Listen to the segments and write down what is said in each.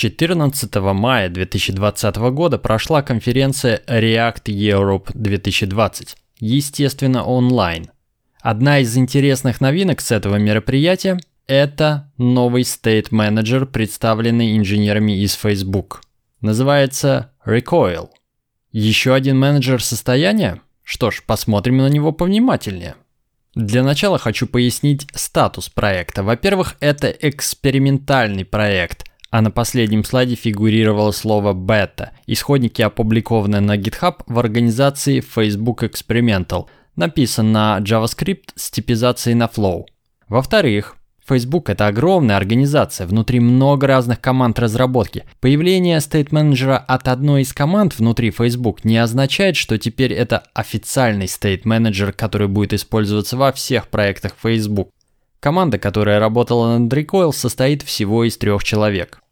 14 мая 2020 года прошла конференция React Europe 2020, естественно онлайн. Одна из интересных новинок с этого мероприятия – это новый State Manager, представленный инженерами из Facebook. Называется Recoil. Еще один менеджер состояния? Что ж, посмотрим на него повнимательнее. Для начала хочу пояснить статус проекта. Во-первых, это экспериментальный проект, а на последнем слайде фигурировало слово «бета». Исходники опубликованы на GitHub в организации Facebook Experimental, написан на JavaScript с типизацией на Flow. Во-вторых, Facebook – это огромная организация, внутри много разных команд разработки. Появление Manager от одной из команд внутри Facebook не означает, что теперь это официальный Manager, который будет использоваться во всех проектах Facebook. Команда, которая работала над Recoil, состоит всего из трех человек.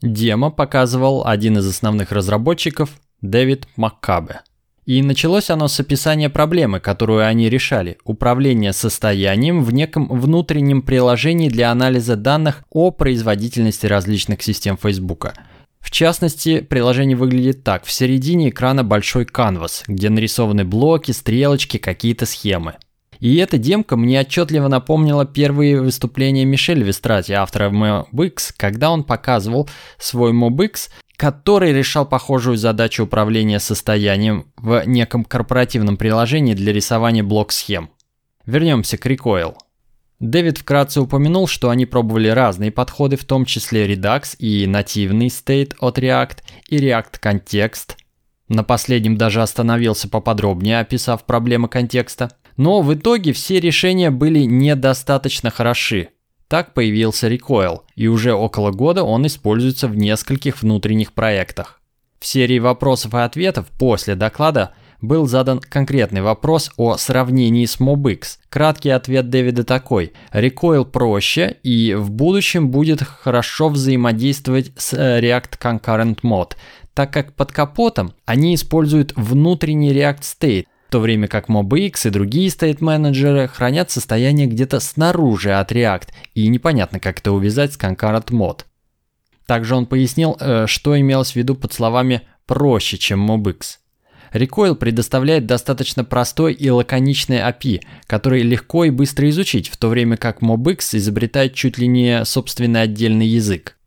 Демо показывал один из основных разработчиков, Дэвид Маккабе. И началось оно с описания проблемы, которую они решали – управление состоянием в неком внутреннем приложении для анализа данных о производительности различных систем Facebook. В частности, приложение выглядит так. В середине экрана большой канвас, где нарисованы блоки, стрелочки, какие-то схемы. И эта демка мне отчетливо напомнила первые выступления Мишель Вестрати, автора MobX, когда он показывал свой MobX, который решал похожую задачу управления состоянием в неком корпоративном приложении для рисования блок-схем. Вернемся к Recoil. Дэвид вкратце упомянул, что они пробовали разные подходы, в том числе Redux и нативный State от React и React Context. На последнем даже остановился поподробнее, описав проблемы контекста. Но в итоге все решения были недостаточно хороши. Так появился Recoil, и уже около года он используется в нескольких внутренних проектах. В серии вопросов и ответов после доклада был задан конкретный вопрос о сравнении с MobX. Краткий ответ Дэвида такой. Recoil проще и в будущем будет хорошо взаимодействовать с э, React Concurrent Mode, так как под капотом они используют внутренний React State, то время как MobX и другие стейт-менеджеры хранят состояние где-то снаружи от React, и непонятно, как это увязать с Concurrent Mod. Также он пояснил, э, что имелось в виду под словами «проще, чем MobX». Recoil предоставляет достаточно простой и лаконичный API, который легко и быстро изучить, в то время как MobX изобретает чуть ли не собственный отдельный язык.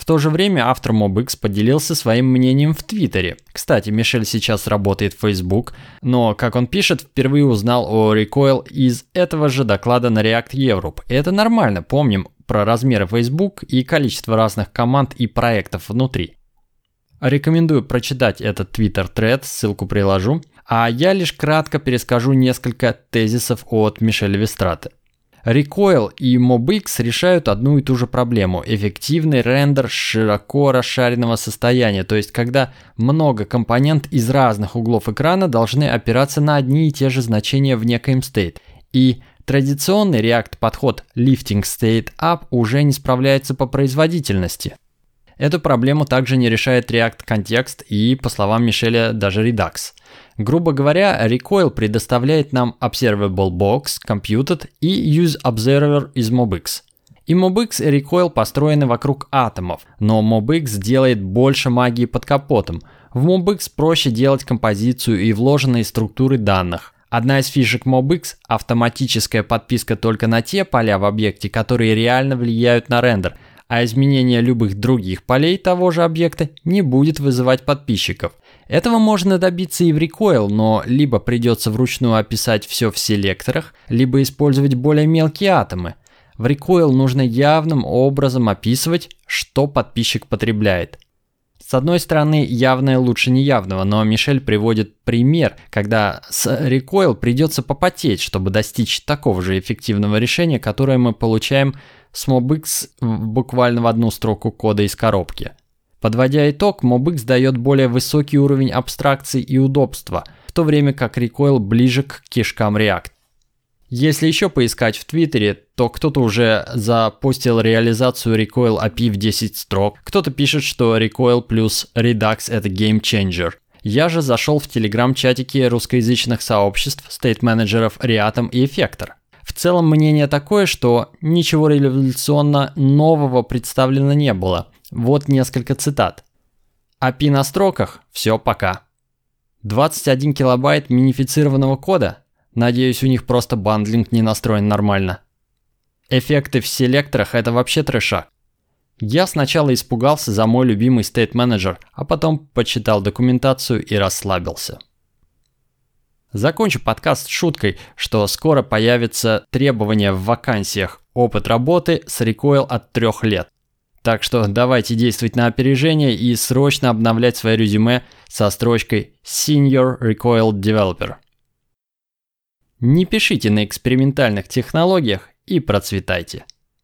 В то же время автор MobX поделился своим мнением в Твиттере. Кстати, Мишель сейчас работает в Facebook, но, как он пишет, впервые узнал о Recoil из этого же доклада на React Europe. И это нормально, помним про размеры Facebook и количество разных команд и проектов внутри. Рекомендую прочитать этот Twitter-тред, ссылку приложу. А я лишь кратко перескажу несколько тезисов от Мишеля Вестраты. Recoil и MobX решают одну и ту же проблему – эффективный рендер широко расшаренного состояния, то есть когда много компонент из разных углов экрана должны опираться на одни и те же значения в некоем state. И традиционный React подход Lifting State Up уже не справляется по производительности. Эту проблему также не решает React Context и, по словам Мишеля, даже Redux. Грубо говоря, Recoil предоставляет нам Observable Box, Computed и Use Observer из MobX. И MobX и Recoil построены вокруг атомов, но MobX делает больше магии под капотом. В MobX проще делать композицию и вложенные структуры данных. Одна из фишек MobX – автоматическая подписка только на те поля в объекте, которые реально влияют на рендер – а изменение любых других полей того же объекта не будет вызывать подписчиков. Этого можно добиться и в Recoil, но либо придется вручную описать все в селекторах, либо использовать более мелкие атомы. В Recoil нужно явным образом описывать, что подписчик потребляет. С одной стороны, явное лучше неявного, но Мишель приводит пример, когда с Recoil придется попотеть, чтобы достичь такого же эффективного решения, которое мы получаем с MobX буквально в одну строку кода из коробки. Подводя итог, MobX дает более высокий уровень абстракции и удобства, в то время как Recoil ближе к кишкам React. Если еще поискать в Твиттере, то кто-то уже запустил реализацию Recoil API в 10 строк, кто-то пишет, что Recoil плюс Redux это game changer. Я же зашел в телеграм-чатики русскоязычных сообществ, стейт-менеджеров Reatom и Effector. В целом мнение такое, что ничего революционно нового представлено не было. Вот несколько цитат. API на строках – все пока. 21 килобайт минифицированного кода? Надеюсь, у них просто бандлинг не настроен нормально. Эффекты в селекторах – это вообще трешак. Я сначала испугался за мой любимый State Manager, а потом почитал документацию и расслабился. Закончу подкаст шуткой, что скоро появится требование в вакансиях опыт работы с recoil от трех лет. Так что давайте действовать на опережение и срочно обновлять свое резюме со строчкой Senior Recoil Developer. Не пишите на экспериментальных технологиях и процветайте.